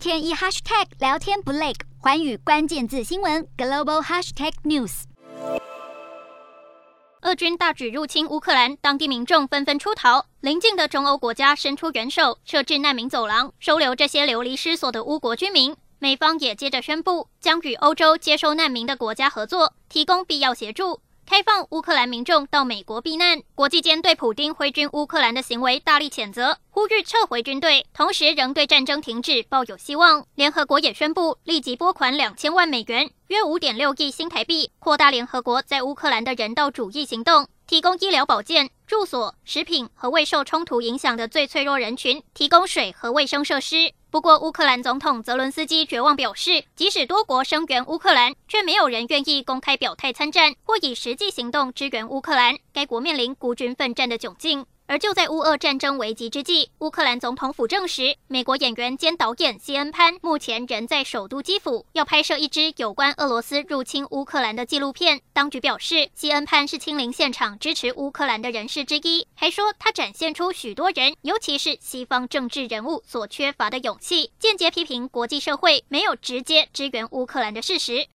天一 hashtag 聊天不累，寰宇关键字新闻 global hashtag news。俄军大举入侵乌克兰，当地民众纷纷出逃，邻近的中欧国家伸出援手，设置难民走廊，收留这些流离失所的乌国居民。美方也接着宣布，将与欧洲接收难民的国家合作，提供必要协助。开放乌克兰民众到美国避难，国际间对普丁挥军乌克兰的行为大力谴责，呼吁撤回军队，同时仍对战争停止抱有希望。联合国也宣布立即拨款两千万美元，约五点六亿新台币，扩大联合国在乌克兰的人道主义行动，提供医疗保健、住所、食品和未受冲突影响的最脆弱人群提供水和卫生设施。不过，乌克兰总统泽伦斯基绝望表示，即使多国声援乌克兰，却没有人愿意公开表态参战或以实际行动支援乌克兰。该国面临孤军奋战的窘境。而就在乌俄战争危急之际，乌克兰总统府证实，美国演员兼导演西恩潘目前仍在首都基辅，要拍摄一支有关俄罗斯入侵乌克兰的纪录片。当局表示，西恩潘是亲临现场支持乌克兰的人士之一，还说他展现出许多人，尤其是西方政治人物所缺乏的勇气，间接批评国际社会没有直接支援乌克兰的事实。